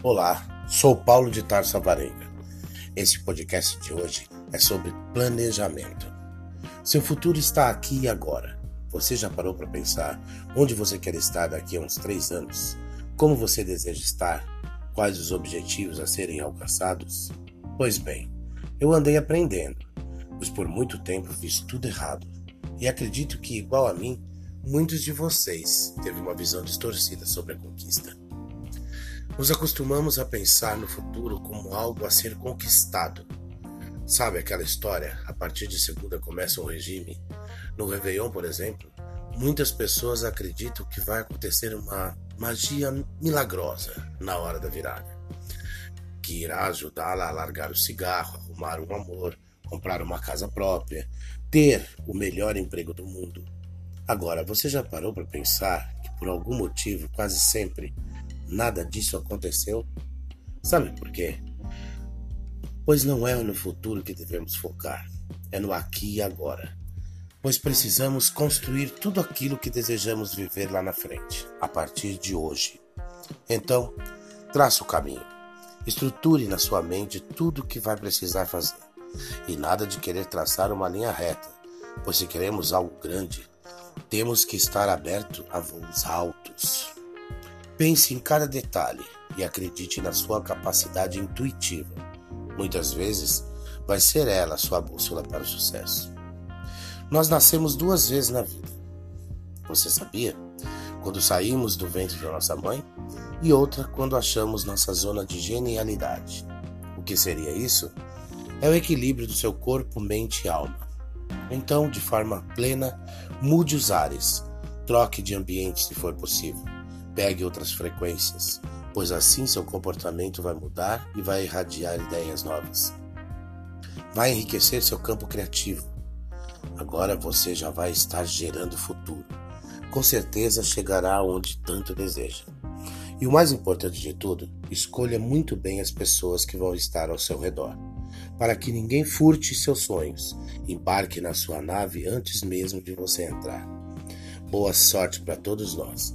Olá, sou Paulo de Tarso Avarenga. Esse podcast de hoje é sobre planejamento. Seu futuro está aqui e agora. Você já parou para pensar onde você quer estar daqui a uns três anos? Como você deseja estar? Quais os objetivos a serem alcançados? Pois bem, eu andei aprendendo, pois por muito tempo fiz tudo errado. E acredito que, igual a mim, muitos de vocês teve uma visão distorcida sobre a conquista. Nos acostumamos a pensar no futuro como algo a ser conquistado. Sabe aquela história? A partir de segunda começa um regime. No Réveillon, por exemplo, muitas pessoas acreditam que vai acontecer uma magia milagrosa na hora da virada, que irá ajudá-la a largar o cigarro, arrumar um amor, comprar uma casa própria, ter o melhor emprego do mundo. Agora, você já parou para pensar que por algum motivo, quase sempre, nada disso aconteceu? Sabe por quê? Pois não é no futuro que devemos focar, é no aqui e agora. Pois precisamos construir tudo aquilo que desejamos viver lá na frente, a partir de hoje. Então, traça o caminho. Estruture na sua mente tudo o que vai precisar fazer. E nada de querer traçar uma linha reta, pois se queremos algo grande, temos que estar aberto a voos altos. Pense em cada detalhe e acredite na sua capacidade intuitiva. Muitas vezes, vai ser ela a sua bússola para o sucesso. Nós nascemos duas vezes na vida. Você sabia? Quando saímos do ventre da nossa mãe e outra quando achamos nossa zona de genialidade. O que seria isso? É o equilíbrio do seu corpo, mente e alma. Então, de forma plena, mude os ares, troque de ambiente se for possível Pegue outras frequências, pois assim seu comportamento vai mudar e vai irradiar ideias novas. Vai enriquecer seu campo criativo. Agora você já vai estar gerando futuro. Com certeza chegará onde tanto deseja. E o mais importante de tudo, escolha muito bem as pessoas que vão estar ao seu redor, para que ninguém furte seus sonhos. Embarque na sua nave antes mesmo de você entrar. Boa sorte para todos nós